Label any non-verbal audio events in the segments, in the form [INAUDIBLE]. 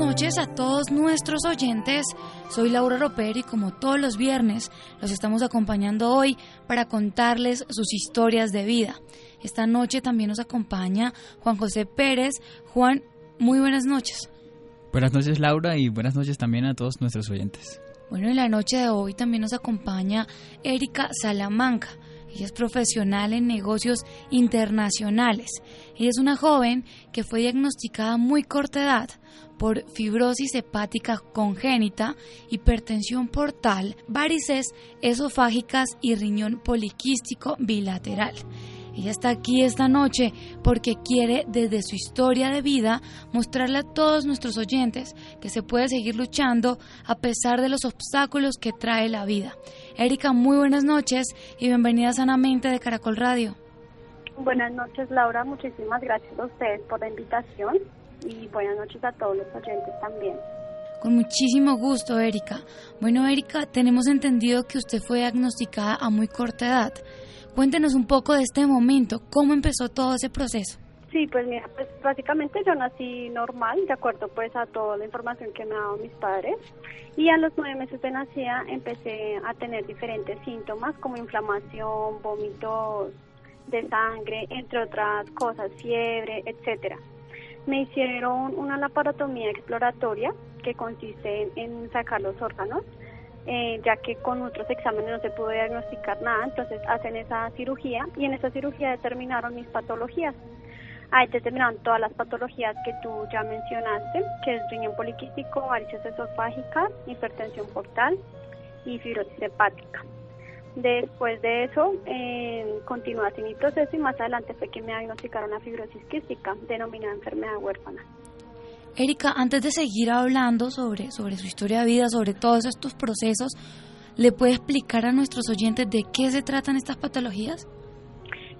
A todos nuestros oyentes. Soy Laura Roper y como todos los viernes los estamos acompañando hoy para contarles sus historias de vida. Esta noche también nos acompaña Juan José Pérez. Juan, muy buenas noches. Buenas noches Laura y buenas noches también a todos nuestros oyentes. Bueno, en la noche de hoy también nos acompaña Erika Salamanca. Ella es profesional en negocios internacionales. Ella es una joven que fue diagnosticada a muy corta edad por fibrosis hepática congénita, hipertensión portal, varices esofágicas y riñón poliquístico bilateral. Ella está aquí esta noche porque quiere desde su historia de vida mostrarle a todos nuestros oyentes que se puede seguir luchando a pesar de los obstáculos que trae la vida. Erika, muy buenas noches y bienvenida sanamente de Caracol Radio. Buenas noches Laura, muchísimas gracias a ustedes por la invitación y buenas noches a todos los oyentes también. Con muchísimo gusto, Erika. Bueno, Erika, tenemos entendido que usted fue diagnosticada a muy corta edad. Cuéntenos un poco de este momento, ¿cómo empezó todo ese proceso? Sí, pues mira, pues básicamente yo nací normal, de acuerdo pues a toda la información que me han dado mis padres. Y a los nueve meses de nacida empecé a tener diferentes síntomas como inflamación, vómitos de sangre, entre otras cosas, fiebre, etcétera me hicieron una laparotomía exploratoria que consiste en, sacar los órganos, eh, ya que con otros exámenes no se pudo diagnosticar nada, entonces hacen esa cirugía y en esa cirugía determinaron mis patologías. Ahí determinaron todas las patologías que tú ya mencionaste, que es riñón poliquístico, varices esofágicas, hipertensión portal y fibrosis hepática. Después de eso, eh, continué así mi proceso y más adelante fue que me diagnosticaron una fibrosis quística, denominada enfermedad huérfana. Erika, antes de seguir hablando sobre, sobre su historia de vida, sobre todos estos procesos, ¿le puede explicar a nuestros oyentes de qué se tratan estas patologías?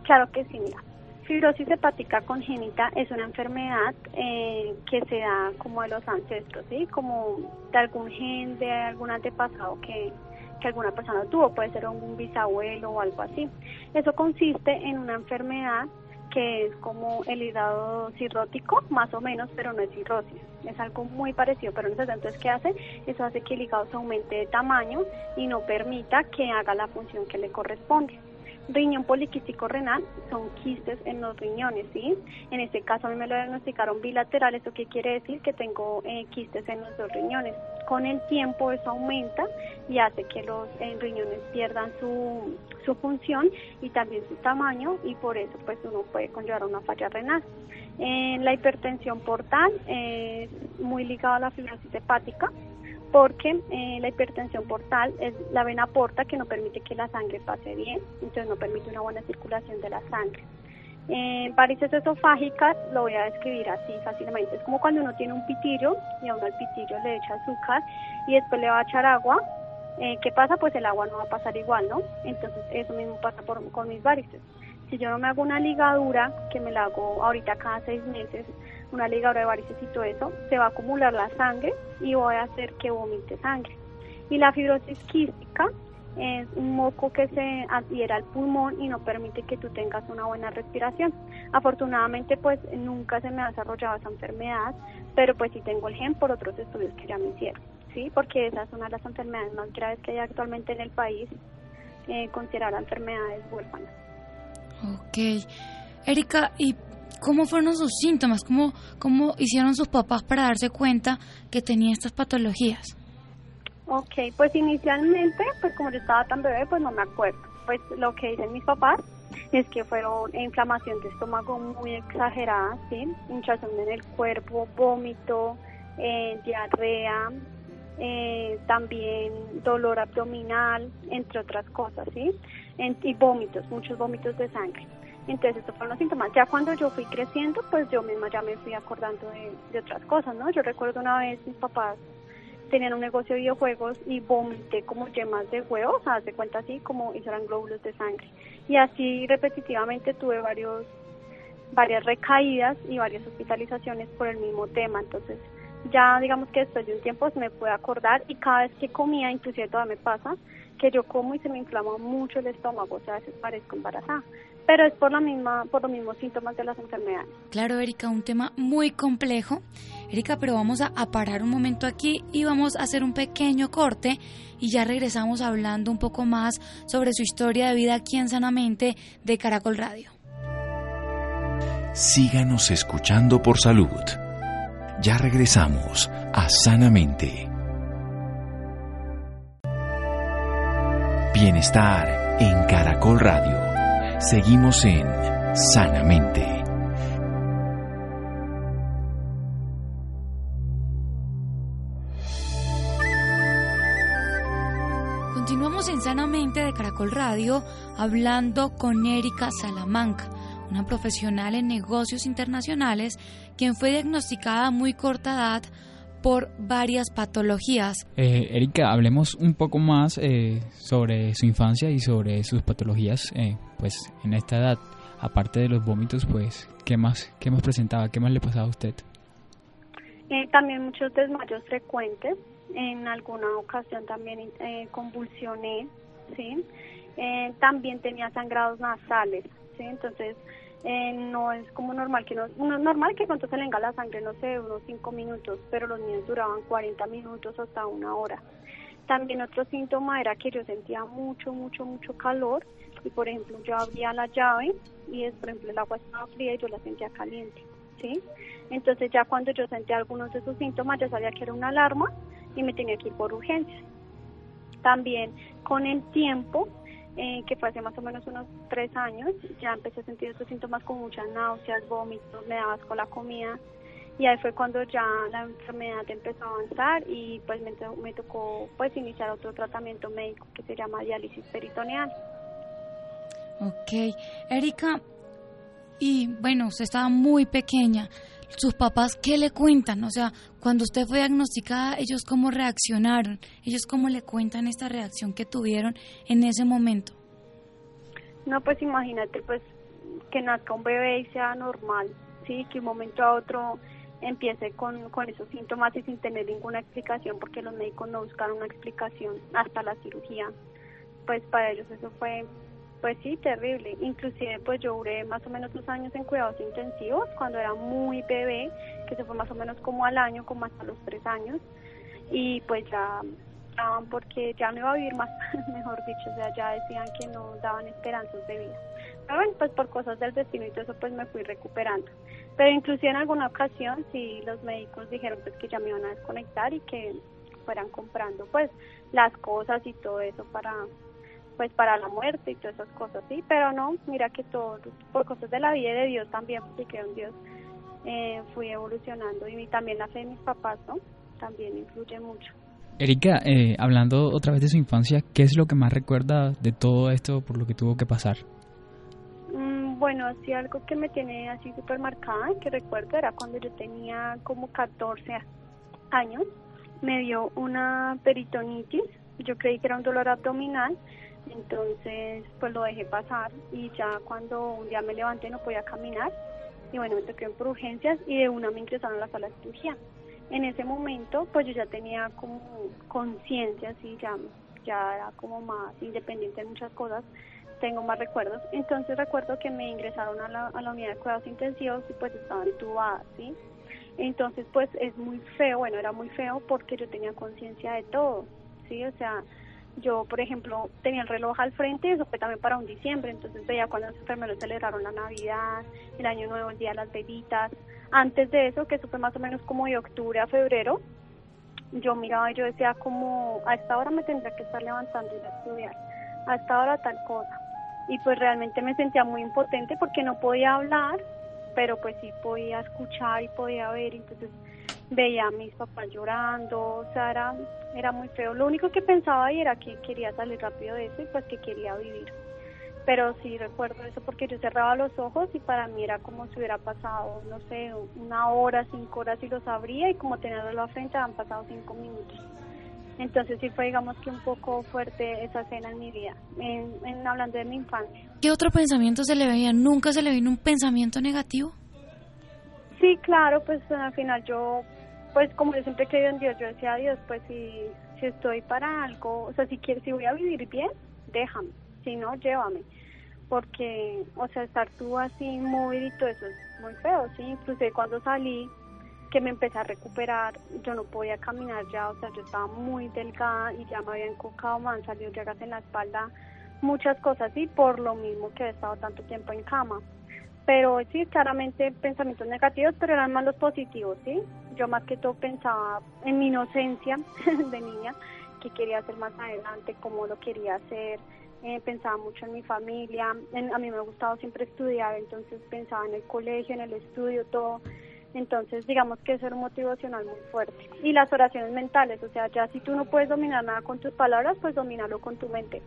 Claro que sí, mira. Fibrosis hepática congénita es una enfermedad eh, que se da como de los ancestros, ¿sí? Como de algún gen, de algún antepasado que, que alguna persona tuvo, puede ser un bisabuelo o algo así. Eso consiste en una enfermedad que es como el hígado cirrótico, más o menos, pero no es cirrosis. Es algo muy parecido, pero no sé, entonces, ¿qué hace? Eso hace que el hígado se aumente de tamaño y no permita que haga la función que le corresponde riñón poliquístico renal son quistes en los riñones, ¿sí? En este caso a mí me lo diagnosticaron bilateral, ¿eso qué quiere decir? Que tengo eh, quistes en los dos riñones. Con el tiempo eso aumenta y hace que los eh, riñones pierdan su, su función y también su tamaño y por eso pues uno puede conllevar una falla renal. En la hipertensión portal es muy ligada a la fibrosis hepática, porque eh, la hipertensión portal es la vena porta que no permite que la sangre pase bien, entonces no permite una buena circulación de la sangre. Eh, varices esofágicas lo voy a describir así fácilmente. Es como cuando uno tiene un pitillo y a uno al pitillo le echa azúcar y después le va a echar agua. Eh, ¿Qué pasa? Pues el agua no va a pasar igual, ¿no? Entonces eso mismo pasa por, con mis varices. Si yo no me hago una ligadura, que me la hago ahorita cada seis meses, una ligadura de varices y todo eso, se va a acumular la sangre y voy a hacer que vomite sangre. Y la fibrosis quística es un moco que se adhiera al pulmón y no permite que tú tengas una buena respiración. Afortunadamente, pues nunca se me ha desarrollado esa enfermedad, pero pues sí tengo el gen por otros estudios que ya me hicieron, ¿sí? Porque esa es una de las enfermedades más graves que hay actualmente en el país, eh, enfermedades huérfanas. Ok. Erika, ¿y cómo fueron sus síntomas? ¿Cómo, ¿Cómo hicieron sus papás para darse cuenta que tenía estas patologías? Ok, pues inicialmente, pues como yo estaba tan bebé, pues no me acuerdo. Pues lo que dicen mis papás es que fueron inflamación de estómago muy exagerada, ¿sí? hinchazón en el cuerpo, vómito, eh, diarrea, eh, también dolor abdominal, entre otras cosas, ¿sí? y vómitos, muchos vómitos de sangre. Entonces, estos fueron los síntomas. Ya cuando yo fui creciendo, pues yo misma ya me fui acordando de, de otras cosas, ¿no? Yo recuerdo una vez mis papás tenían un negocio de videojuegos y vomité como yemas de huevos, haz de cuenta así, como y eran glóbulos de sangre. Y así repetitivamente tuve varios varias recaídas y varias hospitalizaciones por el mismo tema. Entonces, ya digamos que después de un tiempo se me puede acordar y cada vez que comía, inclusive todavía me pasa, que yo como y se me inflama mucho el estómago, o sea, a veces parezco embarazada pero es por la misma por los mismos síntomas de las enfermedades. Claro, Erika, un tema muy complejo. Erika, pero vamos a, parar un momento aquí y vamos a hacer un pequeño corte y ya regresamos hablando un poco más sobre su historia de vida aquí en Sanamente de Caracol Radio. Síganos escuchando por salud. Ya regresamos a Sanamente. Bienestar en Caracol Radio. Seguimos en Sanamente. Continuamos en Sanamente de Caracol Radio hablando con Erika Salamanca, una profesional en negocios internacionales quien fue diagnosticada a muy corta edad por varias patologías. Eh, Erika, hablemos un poco más eh, sobre su infancia y sobre sus patologías, eh, pues en esta edad. Aparte de los vómitos, pues, ¿qué más, qué más presentaba? ¿Qué más le pasaba a usted? Eh, también muchos desmayos frecuentes. En alguna ocasión también convulsioné, ¿sí? también tenía sangrados nasales, ¿sí? Entonces, eh, no es como normal que no, es normal que cuando se le la sangre, no sé, unos 5 minutos, pero los míos duraban 40 minutos hasta una hora. También otro síntoma era que yo sentía mucho, mucho, mucho calor y por ejemplo yo abría la llave y es, por ejemplo el agua estaba fría y yo la sentía caliente, ¿sí? Entonces ya cuando yo sentía algunos de esos síntomas ya sabía que era una alarma y me tenía que ir por urgencia. También con el tiempo eh, que fue hace más o menos unos tres años, ya empecé a sentir estos síntomas con muchas náuseas, vómitos, me daba asco la comida y ahí fue cuando ya la enfermedad empezó a avanzar y pues me, me tocó pues iniciar otro tratamiento médico que se llama diálisis peritoneal. Ok, Erika, y bueno, usted estaba muy pequeña. ¿Sus papás qué le cuentan? O sea, cuando usted fue diagnosticada, ¿ellos cómo reaccionaron? ¿Ellos cómo le cuentan esta reacción que tuvieron en ese momento? No, pues imagínate, pues que nazca un bebé y sea normal, ¿sí? Que un momento a otro empiece con, con esos síntomas y sin tener ninguna explicación, porque los médicos no buscaron una explicación hasta la cirugía. Pues para ellos eso fue pues sí, terrible. Inclusive pues yo duré más o menos dos años en cuidados intensivos cuando era muy bebé, que se fue más o menos como al año, como hasta los tres años. Y pues ya porque ya no iba a vivir más, [LAUGHS] mejor dicho, o sea, ya decían que no daban esperanzas de vida. Pero bueno, pues por cosas del destino y todo eso pues me fui recuperando. Pero inclusive en alguna ocasión sí los médicos dijeron pues que ya me iban a desconectar y que fueran comprando pues las cosas y todo eso para pues para la muerte y todas esas cosas, sí, pero no, mira que todo, por cosas de la vida de Dios también, porque creo en Dios, eh, fui evolucionando y también la fe de mis papás, ¿no? También influye mucho. Erika, eh, hablando otra vez de su infancia, ¿qué es lo que más recuerda de todo esto por lo que tuvo que pasar? Mm, bueno, así algo que me tiene así súper marcada, que recuerdo era cuando yo tenía como 14 años, me dio una peritonitis, yo creí que era un dolor abdominal, Entonces, pues lo dejé pasar y ya cuando un día me levanté no podía caminar y bueno, me toqué por urgencias y de una me ingresaron a la sala de cirugía. En ese momento, pues yo ya tenía como conciencia, sí, ya, ya era como más independiente de muchas cosas, tengo más recuerdos. Entonces recuerdo que me ingresaron a la, a la unidad de cuidados intensivos y pues estaba entubada, ¿sí? Entonces, pues es muy feo, bueno, era muy feo porque yo tenía conciencia de todo, ¿sí? O sea, yo, por ejemplo, tenía el reloj al frente, eso fue también para un diciembre, entonces veía cuando los enfermeros celebraron la Navidad, el Año Nuevo, el Día de las Velitas. Antes de eso, que eso fue más o menos como de octubre a febrero, yo miraba y yo decía como, a esta hora me tendría que estar levantando y a estudiar, a esta hora tal cosa. Y pues realmente me sentía muy impotente porque no podía hablar, pero pues sí podía escuchar y podía ver, entonces veía a mis papás llorando, o sea, era, era muy feo. Lo único que pensaba ahí era que quería salir rápido de eso y pues que quería vivir. Pero sí recuerdo eso porque yo cerraba los ojos y para mí era como si hubiera pasado, no sé, una hora, cinco horas y los abría y como tenerlo a frente han pasado cinco minutos. Entonces sí fue, digamos que un poco fuerte esa escena en mi vida, en, en hablando de mi infancia. ¿Qué otro pensamiento se le veía? ¿Nunca se le vino un pensamiento negativo? Sí, claro, pues al final yo, pues como yo siempre he creído en Dios, yo decía Dios, pues si, si estoy para algo, o sea, si quiero, si voy a vivir bien, déjame, si no, llévame, porque, o sea, estar tú así movidito, eso es muy feo, sí, incluso cuando salí, que me empecé a recuperar, yo no podía caminar ya, o sea, yo estaba muy delgada y ya me habían encocado, me han salido llagas en la espalda, muchas cosas, y por lo mismo que he estado tanto tiempo en cama. Pero sí, claramente pensamientos negativos, pero eran más los positivos, ¿sí? Yo más que todo pensaba en mi inocencia [LAUGHS] de niña, que quería hacer más adelante, cómo lo quería hacer, eh, pensaba mucho en mi familia, en, a mí me ha gustado siempre estudiar, entonces pensaba en el colegio, en el estudio, todo. Entonces, digamos que eso era un motivacional muy fuerte. Y las oraciones mentales, o sea, ya si tú no puedes dominar nada con tus palabras, pues domínalo con tu mente.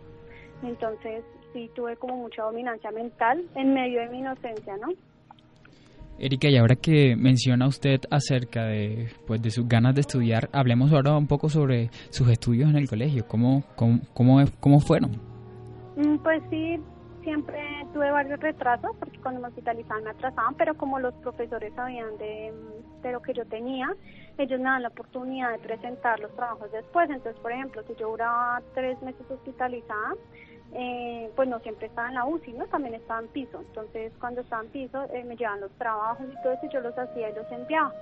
Entonces, sí tuve como mucha dominancia mental en medio de mi inocencia, ¿no? Erika, y ahora que menciona usted acerca de, pues, de sus ganas de estudiar, hablemos ahora un poco sobre sus estudios en el colegio. ¿Cómo, cómo, cómo, cómo fueron? Pues sí, siempre tuve varios retrasos porque cuando me hospitalizaban me atrasaban, pero como los profesores sabían de, de, lo que yo tenía, ellos me dan la oportunidad de presentar los trabajos después. Entonces, por ejemplo, si yo duraba tres meses hospitalizada, eh, pues no siempre estaba en la UCI, ¿no? También estaba en piso. Entonces, cuando estaba en piso, eh, me llevaban los trabajos y todo eso, yo los hacía y los enviaba.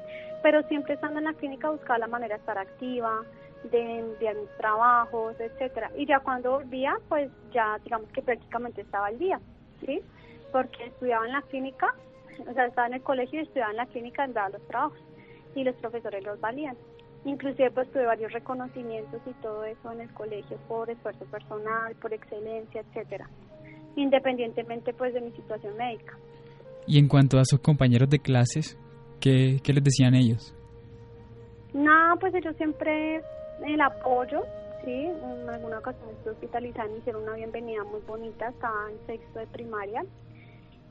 Pero siempre estando en la clínica buscaba la manera de estar activa, de enviar mis trabajos, etcétera. Y ya cuando volvía, pues ya digamos que prácticamente estaba al día, ¿sí? Porque estudiaba en la clínica, o sea, estaba en el colegio y estudiaba en la clínica, enviaba los trabajos y los profesores los valían. Inclusive pues tuve varios reconocimientos y todo eso en el colegio por esfuerzo personal, por excelencia, etcétera, independientemente pues de mi situación médica. Y en cuanto a sus compañeros de clases, ¿qué, qué les decían ellos? No, pues ellos siempre el apoyo, sí, en alguna ocasión estuve hospitalizada, me hicieron una bienvenida muy bonita, estaba en sexto de primaria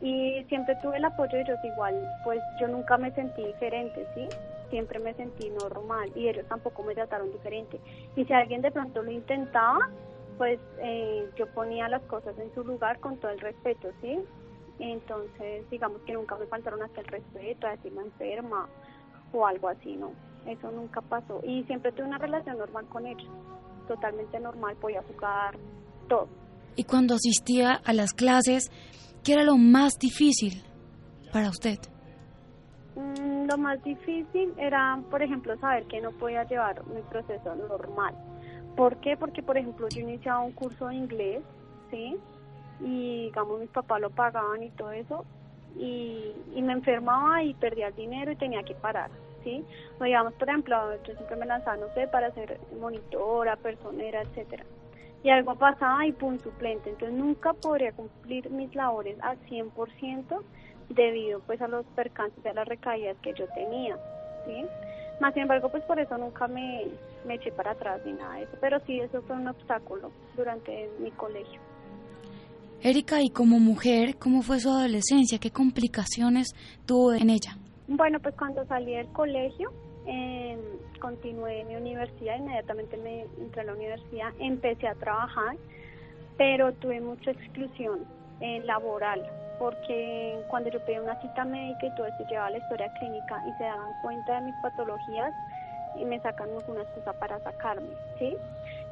y siempre tuve el apoyo de ellos igual, pues yo nunca me sentí diferente, sí, siempre me sentí normal y ellos tampoco me trataron diferente. Y si alguien de pronto lo intentaba, pues eh, yo ponía las cosas en su lugar con todo el respeto, ¿sí? Entonces, digamos que nunca me faltaron hasta el respeto, a decirme enferma o algo así, ¿no? Eso nunca pasó. Y siempre tuve una relación normal con ellos, totalmente normal, podía jugar, todo. Y cuando asistía a las clases, ¿qué era lo más difícil para usted? Mm, lo más difícil era, por ejemplo, saber que no podía llevar mi proceso normal. ¿Por qué? Porque, por ejemplo, yo iniciaba un curso de inglés, ¿sí? Y, digamos, mis papás lo pagaban y todo eso, y, y me enfermaba y perdía el dinero y tenía que parar, ¿sí? O digamos, por ejemplo, yo siempre me lanzaba, no sé, para ser monitora, personera, etcétera. Y algo pasaba y pum, suplente. Entonces nunca podría cumplir mis labores al 100% debido pues a los percances, a las recaídas que yo tenía, ¿sí? Más sin embargo, pues por eso nunca me, me eché para atrás ni nada de eso. Pero sí, eso fue un obstáculo durante mi colegio. Erika, y como mujer, ¿cómo fue su adolescencia? ¿Qué complicaciones tuvo en ella? Bueno, pues cuando salí del colegio, eh, continué mi universidad, inmediatamente me entré a la universidad, empecé a trabajar, pero tuve mucha exclusión eh, laboral porque cuando yo pedí una cita médica y todo esto llevaba la historia clínica y se daban cuenta de mis patologías y me sacan alguna excusa para sacarme, ¿sí?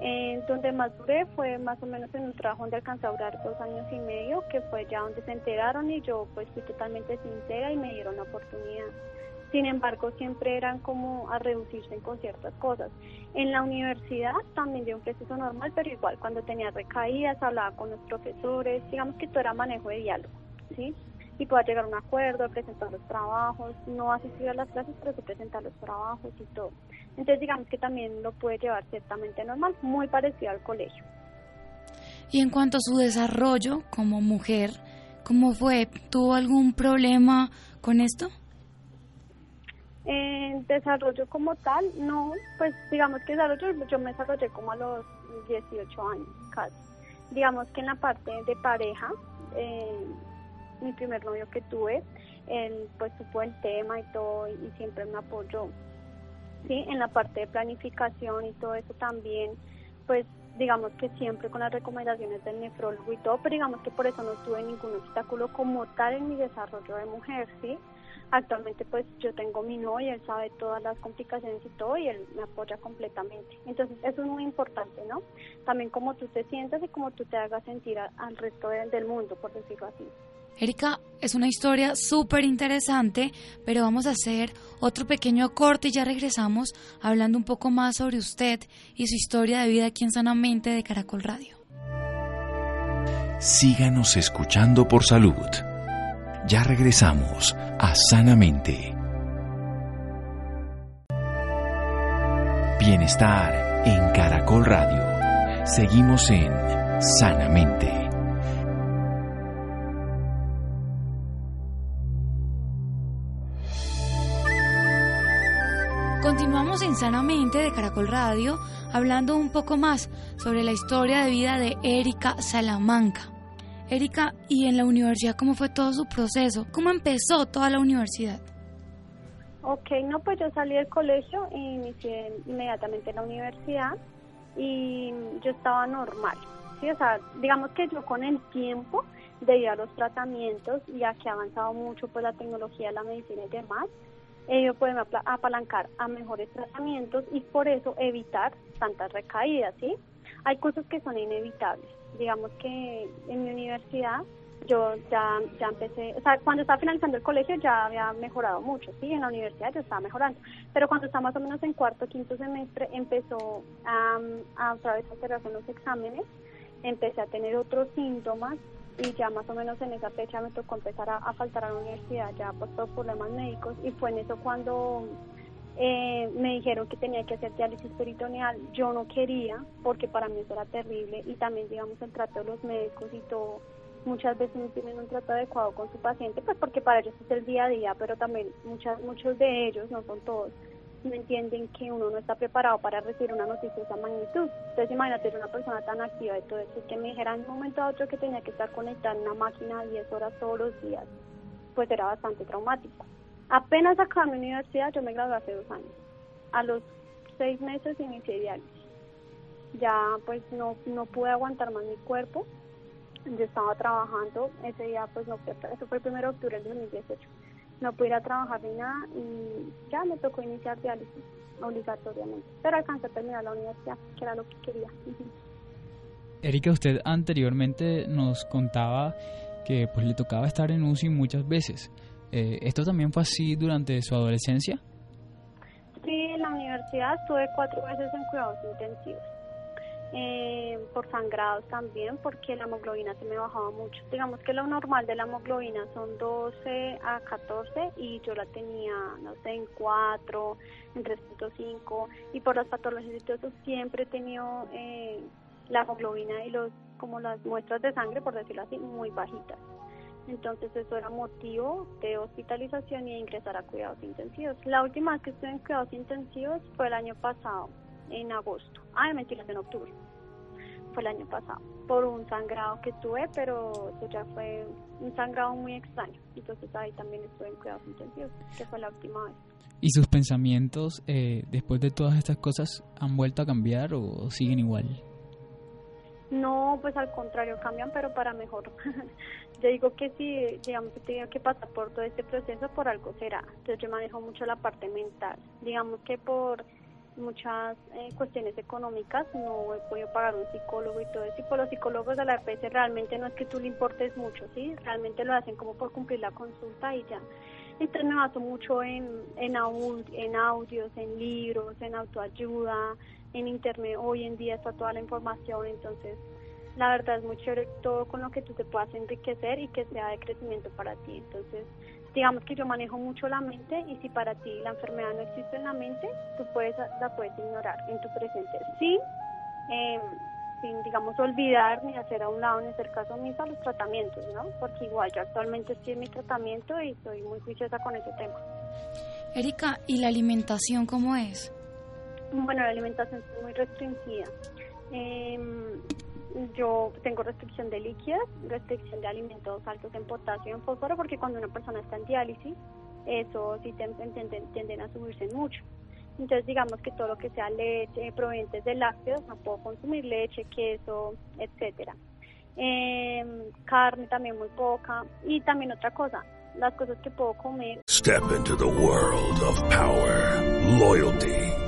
Eh, donde más duré fue más o menos en un trabajo donde alcancé a durar dos años y medio, que fue ya donde se enteraron y yo pues fui totalmente sincera y me dieron la oportunidad. Sin embargo, siempre eran como a reducirse con ciertas cosas. En la universidad también dio un proceso normal, pero igual cuando tenía recaídas, hablaba con los profesores, digamos que todo era manejo de diálogo. ¿sí? Y pueda llegar a un acuerdo, presentar los trabajos, no asistir a las clases, pero sí presentar los trabajos y todo. Entonces, digamos que también lo puede llevar ciertamente normal, muy parecido al colegio. Y en cuanto a su desarrollo como mujer, ¿cómo fue? ¿Tuvo algún problema con esto? En desarrollo como tal, no, pues digamos que desarrollo, yo me desarrollé como a los 18 años casi. Digamos que en la parte de pareja, eh, mi primer novio que tuve, él pues supo el tema y todo y siempre me apoyó. Sí, en la parte de planificación y todo eso también, pues digamos que siempre con las recomendaciones del nefrólogo y todo, pero digamos que por eso no tuve ningún obstáculo como tal en mi desarrollo de mujer, ¿sí? Actualmente pues yo tengo mi novio, él sabe todas las complicaciones y todo y él me apoya completamente. Entonces eso es muy importante, ¿no? También como tú te sientas y como tú te hagas sentir al resto del mundo, por decirlo así. Erika, es una historia súper interesante, pero vamos a hacer otro pequeño corte y ya regresamos hablando un poco más sobre usted y su historia de vida aquí en Sanamente de Caracol Radio. Síganos escuchando por salud. Ya regresamos a Sanamente. Bienestar en Caracol Radio. Seguimos en Sanamente. Continuamos en Sanamente de Caracol Radio hablando un poco más sobre la historia de vida de Erika Salamanca. Erika, ¿y en la universidad cómo fue todo su proceso? ¿Cómo empezó toda la universidad? Ok, no, pues yo salí del colegio y inicié inmediatamente en la universidad y yo estaba normal, ¿sí? O sea, digamos que yo con el tiempo, debido a los tratamientos, ya que ha avanzado mucho pues la tecnología, la medicina y demás, ello pueden apalancar a mejores tratamientos y por eso evitar tantas recaídas, ¿sí? Hay cosas que son inevitables. Digamos que en mi universidad yo ya, ya empecé, o sea, cuando estaba finalizando el colegio ya había mejorado mucho, sí, en la universidad yo estaba mejorando, pero cuando estaba más o menos en cuarto, quinto semestre, empezó a, a otra vez a hacerse los exámenes, empecé a tener otros síntomas y ya más o menos en esa fecha me tocó empezar a, faltar a la universidad ya por problemas médicos. Y fue en eso cuando eh, me dijeron que tenía que hacer diálisis peritoneal. Yo no quería porque para mí eso era terrible y también digamos el trato de los médicos y todo muchas veces no tienen un trato adecuado con su paciente pues porque para ellos es el día a día pero también muchas muchos de ellos no son todos no entienden que uno no está preparado para recibir una noticia de esa magnitud. Entonces imagínate una persona tan activa y todo eso, que me dijera en un momento a otro que tenía que estar conectada en una máquina 10 horas todos los días, pues era bastante traumático. Apenas acabé mi universidad, yo me gradué hace dos años. A los seis meses inicié diálisis. Ya pues no, no pude aguantar más mi cuerpo. Yo estaba trabajando, ese día pues no fue, eso fue el 1 de octubre del 2018 no pude ir a trabajar ni nada y ya me tocó iniciar diálisis obligatoriamente. Pero alcancé a terminar la universidad, que era lo que quería. Erika, usted anteriormente nos contaba que pues le tocaba estar en UCI muchas veces. Eh, ¿Esto también fue así durante su adolescencia? Sí, en la universidad estuve cuatro veces en cuidados intensivos eh, por sangrados también, porque la hemoglobina se me bajaba mucho. Digamos que lo normal de la hemoglobina son 12 a 14 y yo la tenía, no sé, en 4, en 3.5 y por las patologías y eso siempre he tenido eh, la hemoglobina y los como las muestras de sangre, por decirlo así, muy bajitas. Entonces eso era motivo de hospitalización y de ingresar a cuidados intensivos. La última vez que estuve en cuidados intensivos fue el año pasado en agosto. Ay, mentiras, en octubre. Fue el año pasado. Por un sangrado que tuve, pero eso ya fue un sangrado muy extraño. Entonces ahí también estuve en cuidados intensivos, que fue la última vez. ¿Y sus pensamientos eh, después de todas estas cosas han vuelto a cambiar o siguen igual? No, pues al contrario, cambian, pero para mejor. [LAUGHS] yo digo que si, digamos, que tengo que pasar por todo este proceso, por algo será. Entonces yo manejo mucho la parte mental. Digamos que por muchas eh, cuestiones económicas no he podido pagar un psicólogo y todo eso. Y por los psicólogos de la RPS realmente no es que tú le importes mucho, ¿sí? Realmente lo hacen como por cumplir la consulta y ya. Entonces me baso mucho en, en, en audios, en libros, en autoayuda, en internet. Hoy en día está toda la información, entonces la verdad es muy chévere todo con lo que tú te puedas enriquecer y que sea de crecimiento para ti. Entonces, digamos que yo manejo mucho la mente y si para ti la enfermedad no existe en la mente, tú puedes la puedes ignorar en tu presente. Sí, eh, sin, digamos, olvidar ni hacer a un lado ni hacer caso omiso a los tratamientos, ¿no? Porque igual yo actualmente estoy en mi tratamiento y estoy muy juiciosa con ese tema. Erika, ¿y la alimentación cómo es? Bueno, la alimentación es muy restringida. Eh, yo tengo restricción de líquidos, restricción de alimentos altos en potasio y en fósforo, porque cuando una persona está en diálisis, eso sí tienden, tienden a subirse mucho. Entonces, digamos que todo lo que sea leche, provenientes de lácteos, no puedo consumir leche, queso, etcétera. Eh, carne también muy poca. Y también otra cosa, las cosas que puedo comer. Step into the world of power, loyalty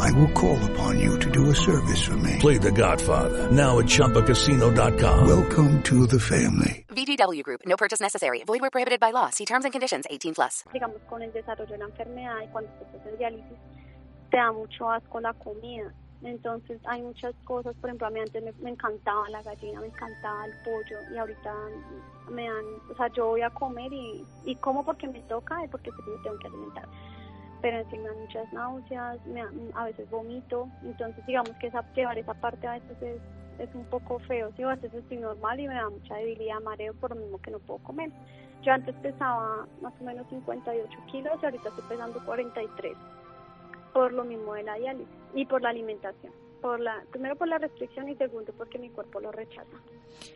I will call upon you to do a service for me. Play The Godfather now at ChumbaCasino.com. Welcome to the family. VGW Group. No purchase necessary. Void where prohibited by law. See terms and conditions. 18 plus. Digamos, con el desarrollo de la enfermedad y cuando estás en diálisis, te da mucho asco la comida. Entonces hay muchas cosas, por ejemplo, a mí antes me, encantaba la gallina, me encantaba el pollo y ahorita me dan, o sea, yo voy a comer y, y como porque me toca y porque me tengo que alimentar. Pero fin, me dan muchas náuseas, me, a veces vomito, entonces digamos que esa, llevar esa parte a veces es, es un poco feo, ¿sí? a veces estoy normal y me da mucha debilidad, mareo por lo mismo que no puedo comer. Yo antes pesaba más o menos 58 kilos y ahorita estoy pesando 43 por lo mismo de la diálisis y por la alimentación. Por la, primero por la restricción y segundo porque mi cuerpo lo rechaza.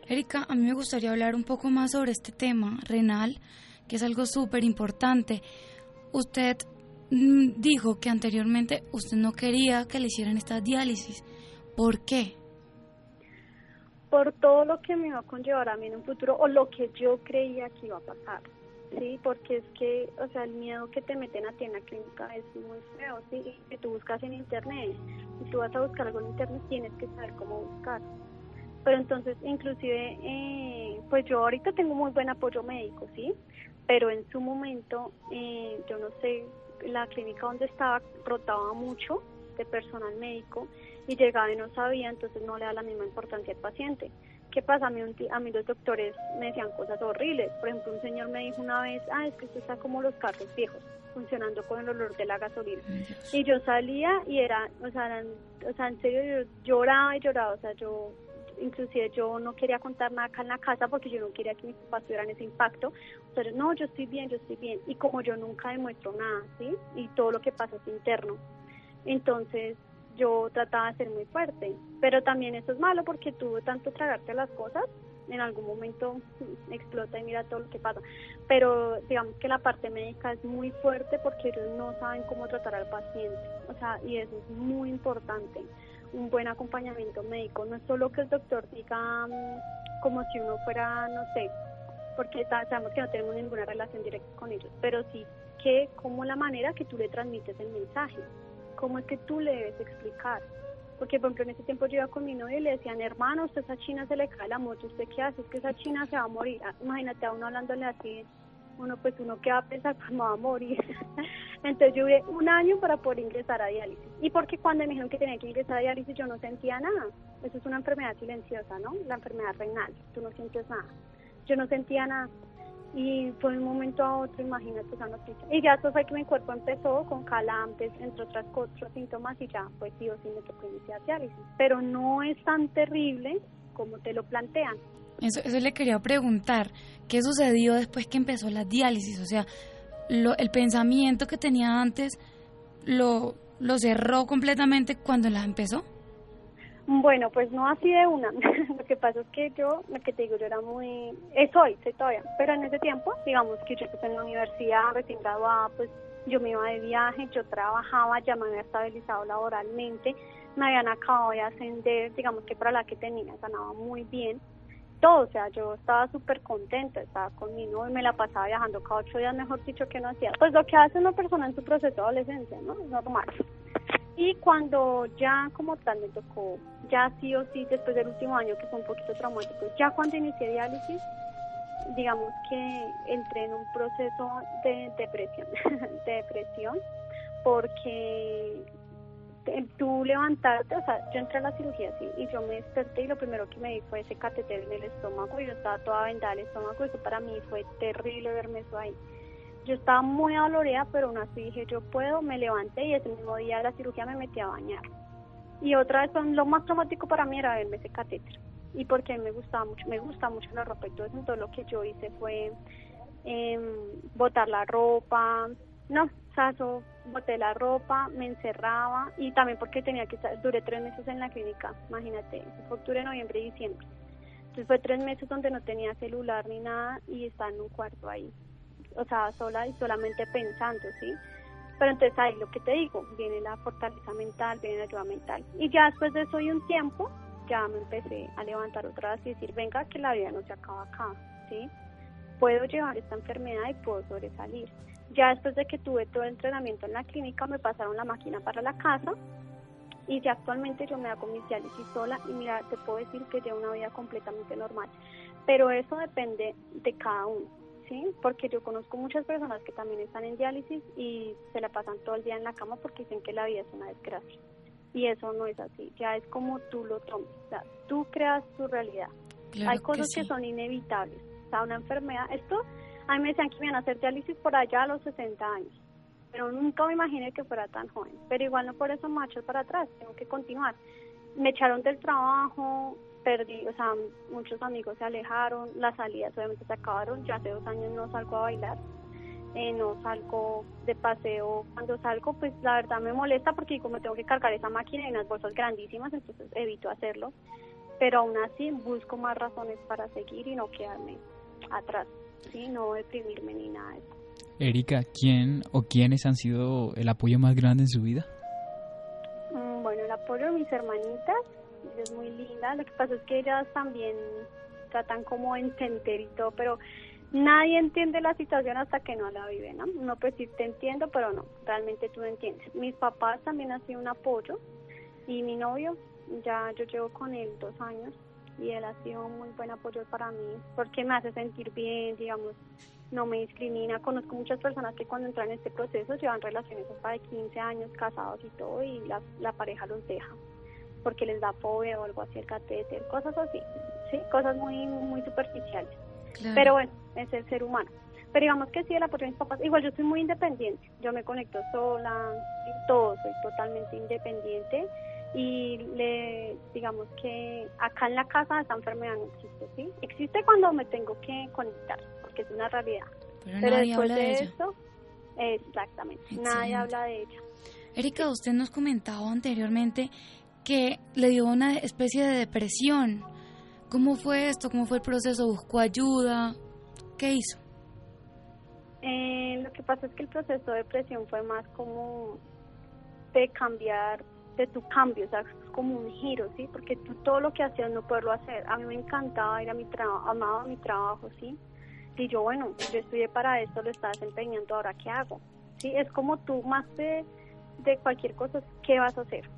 Erika, a mí me gustaría hablar un poco más sobre este tema renal, que es algo súper importante. Usted dijo que anteriormente usted no quería que le hicieran esta diálisis. ¿Por qué? Por todo lo que me iba a conllevar a mí en un futuro o lo que yo creía que iba a pasar. Sí, porque es que, o sea, el miedo que te meten a ti en la clínica es muy feo, sí, que tú buscas en internet, si tú vas a buscar algo en internet tienes que saber cómo buscar. Pero entonces, inclusive, eh, pues yo ahorita tengo muy buen apoyo médico, sí, pero en su momento, eh, yo no sé, la clínica donde estaba rotaba mucho de personal médico y llegaba y no sabía, entonces no le da la misma importancia al paciente. ¿Qué pasa? A mí, a mí los doctores me decían cosas horribles. Por ejemplo, un señor me dijo una vez, ah, es que usted está como los carros viejos, funcionando con el olor de la gasolina. Y yo salía y era, o sea, o sea, en serio, yo lloraba y lloraba, o sea, yo inclusive yo no quería contar nada acá en la casa porque yo no quería que mis papás tuvieran ese impacto. Pero no, yo estoy bien, yo estoy bien. Y como yo nunca demuestro nada, ¿sí? Y todo lo que pasa es interno. Entonces, yo trataba de ser muy fuerte, pero también eso es malo porque tuve tanto tragarte las cosas, en algún momento explota y mira todo lo que pasa. Pero digamos que la parte médica es muy fuerte porque ellos no saben cómo tratar al paciente, o sea, y eso es muy importante. Un buen acompañamiento médico, no es solo que el doctor diga mm, como si uno fuera, no sé, porque sabemos que no tenemos ninguna relación directa con ellos, pero sí que como la manera que tú le transmites el mensaje cómo es que tú le debes explicar. Porque, por ejemplo, en ese tiempo yo iba con mi novio y le decían, hermano, usted esa china se le cae la moto, ¿usted qué hace? Es que esa china se va a morir. Ah, imagínate a uno hablándole así, uno pues uno que va a pensar, [LAUGHS] me va a morir. [LAUGHS] Entonces yo duré un año para poder ingresar a diálisis. Y porque cuando me dijeron que tenía que ingresar a diálisis yo no sentía nada. Eso es una enfermedad silenciosa, ¿no? La enfermedad renal, tú no sientes nada. Yo no sentía nada y fue de un momento a otro, imagínate esa noticia. Y ya eso fue que mi cuerpo empezó con calambres, entre otras otros síntomas, y ya pues sí o sí me tocó iniciar diálisis. Pero no es tan terrible como te lo plantean. Eso, eso le quería preguntar, ¿qué sucedió después que empezó la diálisis? O sea, lo, el pensamiento que tenía antes, lo, lo cerró completamente cuando la empezó? Bueno, pues no así de una. [LAUGHS] lo que pasa es que yo, lo que te digo, yo era muy... Soy, soy todavía. Pero en ese tiempo, digamos que yo empecé en la universidad, recién graduada, pues yo me iba de viaje, yo trabajaba, ya me había estabilizado laboralmente, me habían acabado de ascender, digamos que para la que tenía ganaba muy bien. Todo, o sea, yo estaba súper contenta, estaba con mi novio, me la pasaba viajando cada ocho días, mejor dicho, que no hacía. Pues lo que hace una persona en su proceso de adolescencia, ¿no? Es normal. Y cuando ya como tal me tocó, ya sí o sí, después del último año que fue un poquito traumático, ya cuando inicié diálisis, digamos que entré en un proceso de depresión, de [LAUGHS] depresión, porque tú levantarte, o sea, yo entré a la cirugía así y yo me desperté y lo primero que me di fue ese catéter en el estómago y yo estaba toda vendada el estómago, eso para mí fue terrible verme eso ahí. Yo estaba muy adolorida, pero aún así dije, yo puedo, me levanté y ese mismo día de la cirugía me metí a bañar. Y otra vez, lo más traumático para mí era verme ese catéter. Y porque me gustaba mucho, me gusta mucho la ropa y todo eso, entonces lo que yo hice fue eh, botar la ropa, no, o sea, boté la ropa, me encerraba y también porque tenía que estar, duré tres meses en la clínica, imagínate, fue octubre, noviembre y diciembre. Entonces fue tres meses donde no tenía celular ni nada y estaba en un cuarto ahí o sea, sola y solamente pensando, ¿sí? Pero entonces ahí lo que te digo, viene la fortaleza mental, viene la ayuda mental. Y ya después de eso y un tiempo, ya me empecé a levantar otra vez y decir, venga, que la vida no se acaba acá, ¿sí? Puedo llevar esta enfermedad y puedo sobresalir. Ya después de que tuve todo el entrenamiento en la clínica, me pasaron la máquina para la casa y ya actualmente yo me hago mis diálisis sola y mira, te puedo decir que llevo una vida completamente normal. Pero eso depende de cada uno. ¿sí? Porque yo conozco muchas personas que también están en diálisis y se la pasan todo el día en la cama porque dicen que la vida es una desgracia. Y eso no es así, ya es como tú lo tomes, o sea, tú creas tu realidad. Hay cosas que, son inevitables, o sea, una enfermedad, esto, a mí me decían que iban a hacer diálisis por allá a los 60 años, pero nunca me imaginé que fuera tan joven, pero igual no por eso marcho para atrás, tengo que continuar. Me echaron del trabajo, perdí, o sea, muchos amigos se alejaron, las salidas obviamente se acabaron, ya hace dos años no salgo a bailar, eh, no salgo de paseo, cuando salgo pues la verdad me molesta porque como tengo que cargar esa máquina en unas bolsas grandísimas, entonces evito hacerlo, pero aún así busco más razones para seguir y no quedarme atrás, ¿sí? no deprimirme ni nada de eso. Erika, ¿quién o quiénes han sido el apoyo más grande en su vida? Mm, bueno, el apoyo de mis hermanitas, es muy linda. Lo que pasa es que ellas también tratan como de entender y todo, pero nadie entiende la situación hasta que no la vive, ¿no? No, pues sí te entiendo, pero no, realmente tú no entiendes. Mis papás también han sido un apoyo y mi novio, ya yo llevo con él dos años y él ha sido un muy buen apoyo para mí porque me hace sentir bien, digamos, no me discrimina. Conozco muchas personas que cuando entran en este proceso llevan relaciones hasta de 15 años casados y todo y la, la pareja los deja porque les da fobia o algo así el catéter, cosas así, sí, cosas muy muy superficiales. Pero bueno, es el ser humano. Pero digamos que sí, el apoyo de mis papás, igual yo soy muy independiente, yo me conecto sola, y todo, soy totalmente independiente y le digamos que acá en la casa esta enfermedad no existe, ¿sí? Existe cuando me tengo que conectar, porque es una realidad. Pero, después de, eso, exactamente, nadie habla de ella. Erika, usted nos comentaba anteriormente que le dio una especie de depresión. ¿Cómo fue esto? ¿Cómo fue el proceso? ¿Buscó ayuda? ¿Qué hizo? Eh, lo que pasa es que el proceso de depresión fue más como de cambiar, de tu cambio, o sea, es como un giro, ¿sí? Porque tú todo lo que hacías no poderlo hacer. A mí me encantaba ir a mi trabajo, amaba mi trabajo, ¿sí? Y yo, bueno, yo estudié para esto, lo estaba desempeñando, ahora qué hago, ¿sí? Es como tú, más de, de cualquier cosa, ¿qué vas a hacer?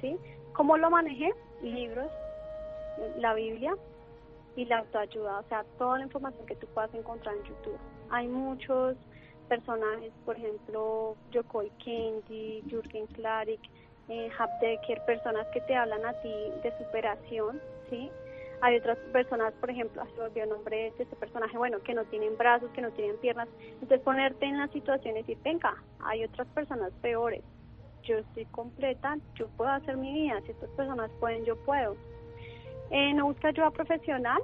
¿Sí? ¿Cómo lo manejé? Libros, la Biblia y la autoayuda, o sea, toda la información que tú puedas encontrar en YouTube. Hay muchos personajes, por ejemplo, Yokoi Kendi, Jürgen Klarik, eh, Habdecker, personas que te hablan a ti de superación, ¿sí? Hay otras personas, por ejemplo, se olvidó el nombre de este personaje, bueno, que no tienen brazos, que no tienen piernas. Entonces ponerte en la situación y decir, venga, hay otras personas peores, yo estoy completa, yo puedo hacer mi vida, si estas personas pueden, yo puedo. Eh, no busca ayuda profesional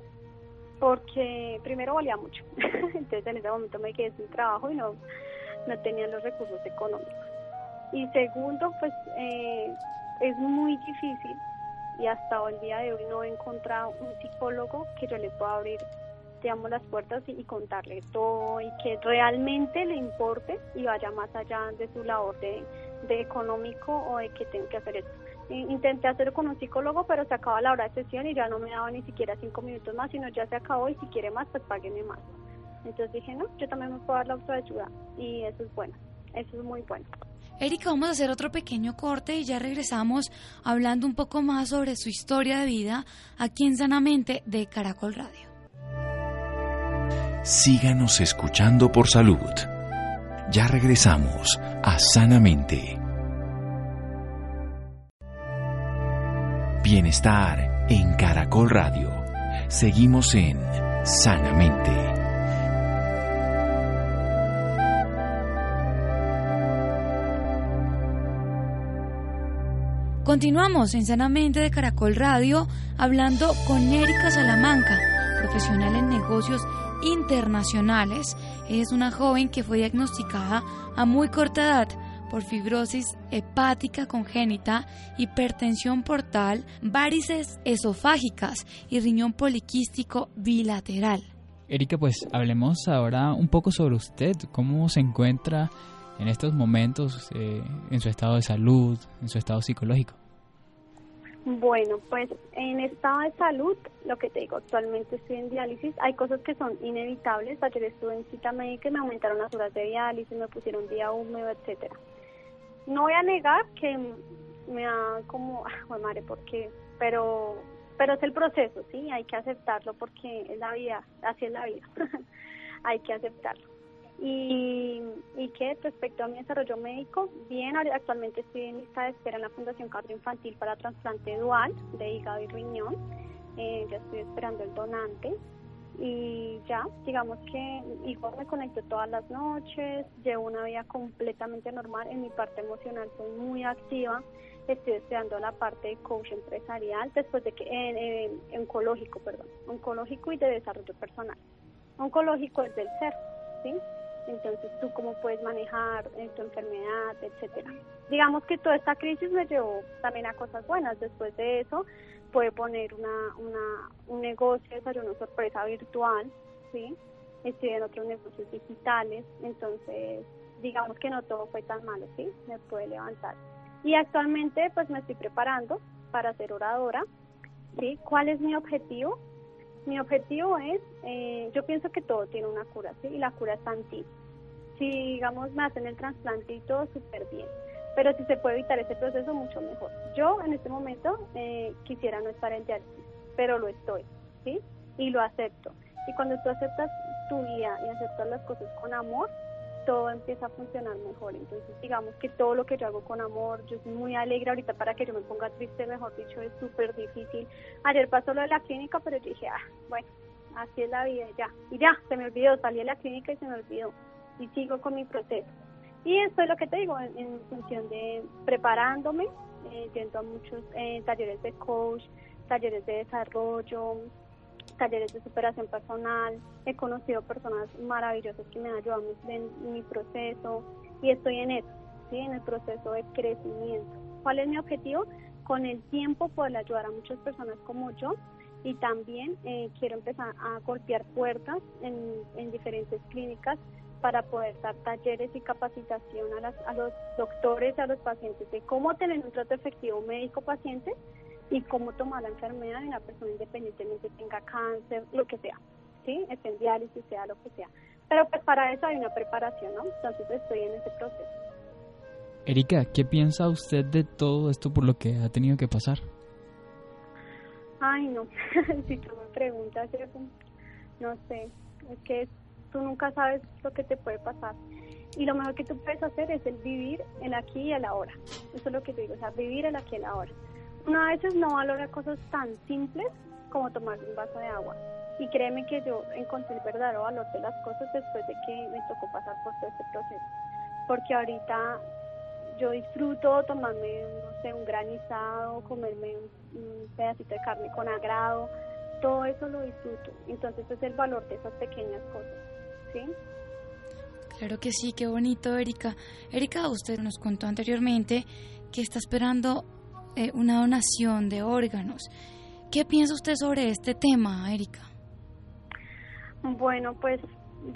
porque primero valía mucho, [LAUGHS] entonces en ese momento me quedé sin trabajo y no, no tenía los recursos económicos. Y segundo, pues eh, es muy difícil y hasta el día de hoy no he encontrado un psicólogo que yo le pueda abrir digamos las puertas y, contarle todo y que realmente le importe y vaya más allá de su labor de, de económico o de que tengo que hacer esto. Intenté hacerlo con un psicólogo, pero se acaba la hora de sesión y ya no me daba ni siquiera cinco minutos más, sino ya se acabó y si quiere más, pues págueme más. Entonces dije, no, yo también me puedo dar la autoayuda y eso es bueno, eso es muy bueno. Erika, vamos a hacer otro pequeño corte y ya regresamos hablando un poco más sobre su historia de vida aquí en Sanamente de Caracol Radio. Síganos escuchando por salud. Ya regresamos a Sanamente. Bienestar en Caracol Radio. Seguimos en Sanamente. Continuamos en Sanamente de Caracol Radio hablando con Erika Salamanca, profesional en negocios internacionales. Es una joven que fue diagnosticada a muy corta edad por fibrosis hepática congénita, hipertensión portal, varices esofágicas y riñón poliquístico bilateral. Erika, pues hablemos ahora un poco sobre usted, cómo se encuentra en estos momentos eh, en su estado de salud, en su estado psicológico? Bueno, pues en estado de salud, lo que te digo, actualmente estoy en diálisis. Hay cosas que son inevitables. Ayer estuve en cita médica y me aumentaron las horas de diálisis, me pusieron día húmedo, etcétera. No voy a negar que me ha como, [LAUGHS] ah, madre, porque, pero, pero es el proceso, sí, hay que aceptarlo porque es la vida, así es la vida, [LAUGHS] hay que aceptarlo. Y, y que respecto a mi desarrollo médico, bien, actualmente estoy en lista de espera en la Fundación Infantil para trasplante dual de hígado y riñón. Eh, ya estoy esperando el donante y ya, digamos que igual me conecto todas las noches, llevo una vida completamente normal, en mi parte emocional soy muy activa, estoy estudiando la parte de coach empresarial, después de que, en, oncológico, perdón, oncológico y de desarrollo personal. Oncológico es del ser, ¿sí? Entonces tú cómo puedes manejar eh, tu enfermedad, etcétera. Digamos que toda esta crisis me llevó también a cosas buenas. Después de eso, pude poner una, una, un negocio de desayuno sorpresa virtual, ¿sí? Estoy en otros negocios digitales, entonces digamos que no todo fue tan malo, ¿sí? Me pude levantar. Y actualmente pues me estoy preparando para ser oradora, ¿sí? ¿Cuál es mi objetivo? Mi objetivo es, eh, yo pienso que todo tiene una cura, ¿sí? Y la cura está en ti. Si, digamos, me hacen el trasplante y todo, súper bien. Pero si se puede evitar ese proceso, mucho mejor. Yo, en este momento, eh, quisiera no estar en diálisis, pero lo estoy, ¿sí? Y lo acepto. Y cuando tú aceptas tu vida y aceptas las cosas con amor, todo empieza a funcionar mejor. Entonces, digamos que todo lo que yo hago con amor, yo soy muy alegre ahorita para que yo me ponga triste, mejor dicho, es súper difícil. Ayer pasó lo de la clínica, pero yo dije, ah, bueno, así es la vida, ya. Y ya, se me olvidó, salí de la clínica y se me olvidó. Y sigo con mi proceso. Y esto es lo que te digo, en, función de preparándome, eh, yendo a muchos eh, talleres de coach, talleres de desarrollo, talleres de superación personal, he conocido personas maravillosas que me han ayudado en mi proceso y estoy en eso, ¿sí? en el proceso de crecimiento. ¿Cuál es mi objetivo? Con el tiempo poder ayudar a muchas personas como yo y también eh, quiero empezar a golpear puertas en, en, diferentes clínicas para poder dar talleres y capacitación a, las, a los doctores, a los pacientes de cómo tener un trato efectivo médico-paciente y cómo tomar la enfermedad en la persona independientemente tenga cáncer, lo que sea, ¿sí? Esté en diálisis, sea lo que sea. Pero pues para eso hay una preparación, ¿no? Entonces estoy en ese proceso. Erika, ¿qué piensa usted de todo esto por lo que ha tenido que pasar? Ay, no, [LAUGHS] si tú me preguntas eso, no sé, es que tú nunca sabes lo que te puede pasar. Y lo mejor que tú puedes hacer es el vivir el aquí y el ahora. Eso es lo que te digo, o sea, vivir el aquí y el ahora. Uno a veces no valora cosas tan simples como tomar un vaso de agua. Y créeme que yo encontré el verdadero valor de las cosas después de que me tocó pasar por todo este proceso. Porque ahorita yo disfruto tomarme, no sé, un granizado, comerme un, pedacito de carne con agrado, todo eso lo disfruto. Entonces es el valor de esas pequeñas cosas, ¿sí? Claro que sí, qué bonito, Erika. Erika, usted nos contó anteriormente que está esperando eh, una donación de órganos. ¿Qué piensa usted sobre este tema, Erika? Bueno, pues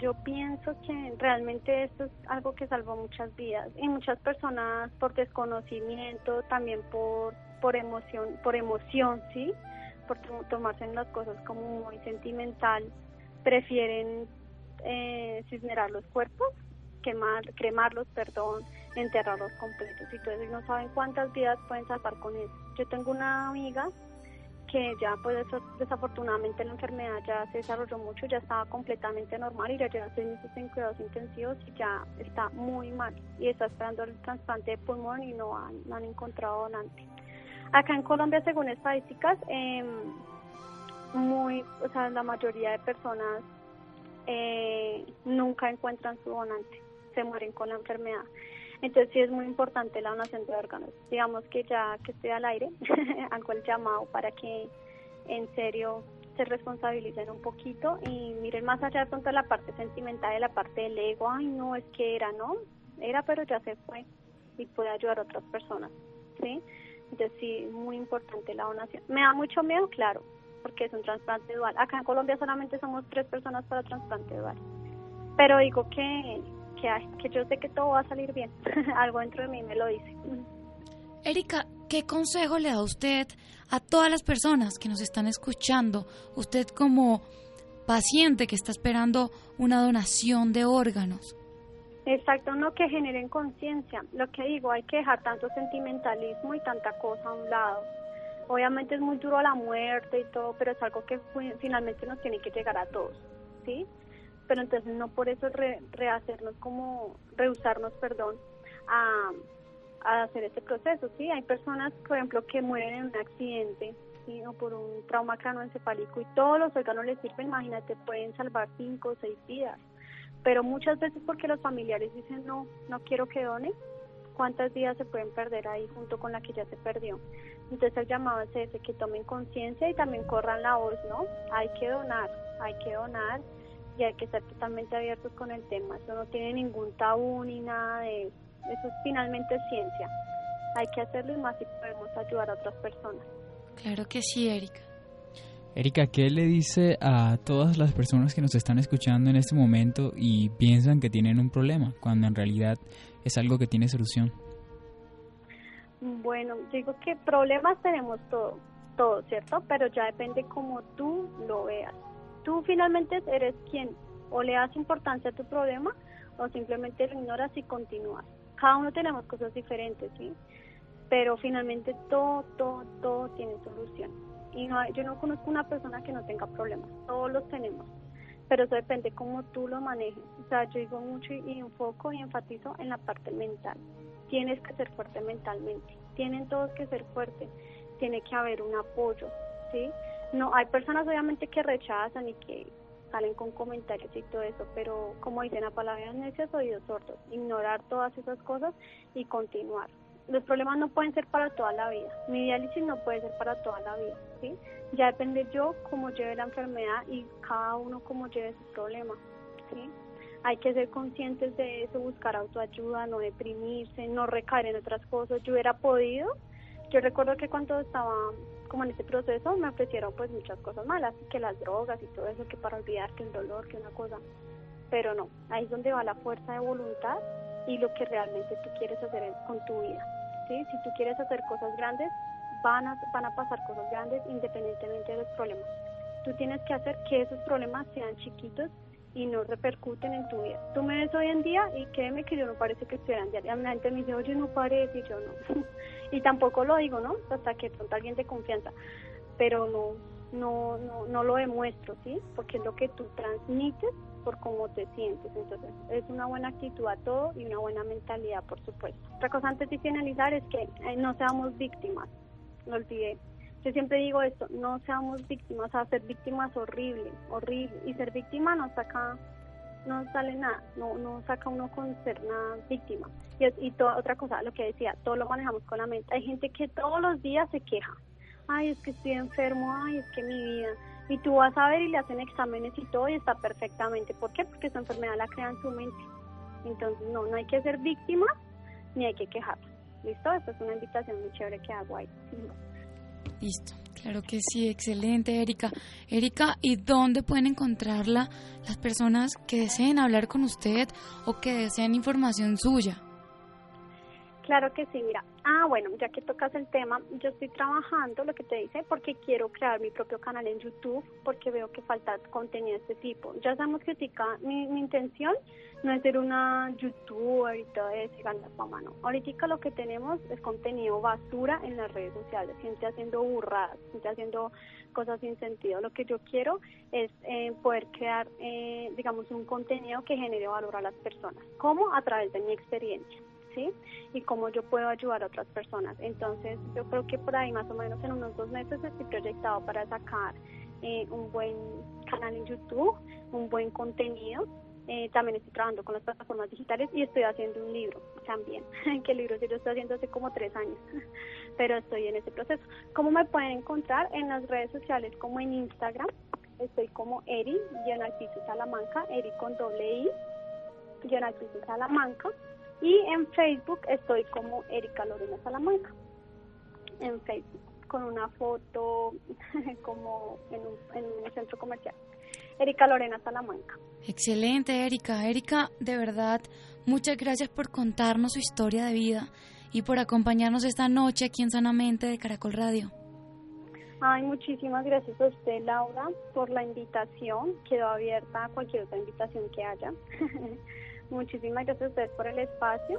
yo pienso que realmente esto es algo que salvó muchas vidas y muchas personas por desconocimiento, también por por emoción, por emoción, sí, por tomarse las cosas como muy sentimental, prefieren eh, cisnerar los cuerpos, quemar, cremarlos, perdón, enterrarlos completos y. Y no saben cuántas vidas pueden salvar con eso. Yo tengo una amiga que ya pues desafortunadamente la enfermedad ya se desarrolló mucho, ya estaba completamente normal y ya lleva seis meses en cuidados intensivos y ya está muy mal y está esperando el trasplante de pulmón y no han, no han encontrado donante. Acá en Colombia, según estadísticas, eh, muy, o sea, la mayoría de personas eh, nunca encuentran su donante, se mueren con la enfermedad. Entonces sí es muy importante la donación de órganos. Digamos que ya que estoy al aire, [LAUGHS] hago el llamado para que en serio se responsabilicen un poquito y miren más allá de pronto la parte sentimental de la parte del ego, ay no, es que era, ¿no? Era pero ya se fue y puede ayudar a otras personas, ¿sí? Entonces sí, muy importante la donación. Me da mucho miedo, claro, porque es un trasplante dual. Acá en Colombia solamente somos tres personas para trasplante dual. Pero digo que que, yo sé que todo va a salir bien. [LAUGHS] Algo dentro de mí me lo dice. Erika, ¿qué consejo le da usted a todas las personas que nos están escuchando? Usted como paciente que está esperando una donación de órganos. Exacto, no que generen conciencia. Lo que digo, hay que dejar tanto sentimentalismo y tanta cosa a un lado. Obviamente es muy duro la muerte y todo, pero es algo que finalmente nos tiene que llegar a todos, ¿sí? pero entonces no por eso rehacernos como, rehusarnos, perdón, a, hacer este proceso, ¿sí? Hay personas, por ejemplo, que mueren en un accidente, ¿sí? O por un trauma cranoencefálico y todos los órganos les sirven, imagínate, pueden salvar cinco o seis vidas. Pero muchas veces porque los familiares dicen, no, no quiero que done, cuántas vidas se pueden perder ahí junto con la que ya se perdió. Entonces el llamado es ese, que tomen conciencia y también corran la voz, ¿no? Hay que donar, hay que donar y hay que ser totalmente abiertos con el tema. Eso no tiene ningún tabú ni nada de eso. Eso es finalmente ciencia. Hay que hacerlo y más si podemos ayudar a otras personas. Claro que sí, Erika. Erika, ¿qué le dice a todas las personas que nos están escuchando en este momento y piensan que tienen un problema, cuando en realidad es algo que tiene solución? Bueno, digo que problemas tenemos todos, todo, ¿cierto? Pero ya depende cómo tú lo veas tú finalmente eres quien o le das importancia a tu problema o simplemente lo ignoras y continúas. Cada uno tenemos cosas diferentes, ¿sí? Pero finalmente todo, todo, todo tiene solución. Y no, yo no conozco una persona que no tenga problemas, todos los tenemos. Pero eso depende cómo tú lo manejes. O sea, yo digo mucho y enfoco y enfatizo en la parte mental. Tienes que ser fuerte mentalmente. Tienen todos que ser fuertes. Tiene que haber un apoyo, ¿sí? No, hay personas obviamente que rechazan y que salen con comentarios y todo eso, pero como dicen a palabras necias, oídos sordos, ignorar todas esas cosas y continuar. Los problemas no pueden ser para toda la vida, mi diálisis no puede ser para toda la vida, ¿sí? Ya depende yo cómo lleve la enfermedad y cada uno cómo lleve su problema, ¿sí? Hay que ser conscientes de eso, buscar autoayuda, no deprimirse, no recaer en otras cosas. Yo hubiera podido, yo recuerdo que cuando estaba como en este proceso me ofrecieron pues muchas cosas malas, que las drogas y todo eso, que para olvidar que el dolor, que una cosa, pero no, ahí es donde va la fuerza de voluntad y lo que realmente tú quieres hacer con tu vida, ¿sí? Si tú quieres hacer cosas grandes, van a, van a pasar cosas grandes independientemente de los problemas. Tú tienes que hacer que esos problemas sean chiquitos y no repercuten en tu vida. Tú me ves hoy en día y créeme que yo no parece que estuvieran diario. La gente me dice, oye, no parece, y yo no. [LAUGHS] y tampoco lo digo, ¿no? Hasta que pronto alguien de confianza. Pero no, no, no, no lo demuestro, ¿sí? Porque es lo que tú transmites por cómo te sientes. Entonces, es una buena actitud a todo y una buena mentalidad, por supuesto. Otra cosa antes de finalizar es que eh, no seamos víctimas. No olvidé yo siempre digo esto, no seamos víctimas, o ser víctimas horrible, horrible, y ser víctima no saca, no sale nada, no, no saca uno con ser una víctima. Y, y toda otra cosa, lo que decía, todo lo manejamos con la mente. Hay gente que todos los días se queja, ay, es que estoy enfermo, ay, es que mi vida, y tú vas a ver y le hacen exámenes y todo y está perfectamente. ¿Por qué? Porque esa enfermedad la crea en su mente. Entonces, no, no hay que ser víctima ni hay que quejarse. ¿Listo? Esta es una invitación muy chévere que hago ahí. Listo. Claro que sí, excelente, Erika. Erika, ¿y dónde pueden encontrarla las personas que deseen hablar con usted o que deseen información suya? Claro que sí, mira. Ah, bueno, ya que tocas el tema, yo estoy trabajando, lo que te dice, porque quiero crear mi propio canal en YouTube, porque veo que falta contenido de este tipo. Ya sabemos que mi, mi intención no es ser una youtuber y todo eso, ganar fama, no. Ahorita lo que tenemos es contenido basura en las redes sociales, gente haciendo burradas, gente haciendo cosas sin sentido. Lo que yo quiero es eh, poder crear, eh, digamos, un contenido que genere valor a las personas. ¿Cómo? A través de mi experiencia. ¿Sí? Y cómo yo puedo ayudar a otras personas. Entonces, yo creo que por ahí más o menos en unos dos meses estoy proyectado para sacar eh, un buen canal en YouTube, un buen contenido. Eh, también estoy trabajando con las plataformas digitales y estoy haciendo un libro también, [LAUGHS] que el libro sí lo estoy haciendo hace como tres años, [LAUGHS] pero estoy en ese proceso. ¿Cómo me pueden encontrar? En las redes sociales como en Instagram, estoy como Eri, guion Salamanca, Eri con doble I, guion Salamanca, y en Facebook estoy como Erika Lorena Salamanca. En Facebook, con una foto [LAUGHS] como en un, centro comercial. Erika Lorena Salamanca. Excelente, Erika. Erika, de verdad, muchas gracias por contarnos su historia de vida y por acompañarnos esta noche aquí en Sanamente de Caracol Radio. Ay, muchísimas gracias a usted, Laura, por la invitación. Quedo abierta a cualquier otra invitación que haya. [LAUGHS] Muchísimas gracias a ustedes por el espacio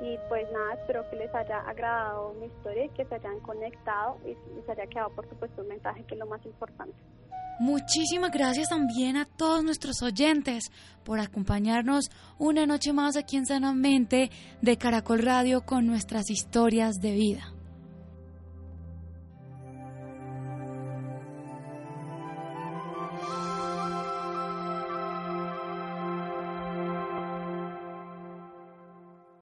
y pues nada, espero que les haya agradado mi historia y que se hayan conectado y les haya quedado por supuesto un mensaje que es lo más importante. Muchísimas gracias también a todos nuestros oyentes por acompañarnos una noche más aquí en Sanamente de Caracol Radio con nuestras historias de vida.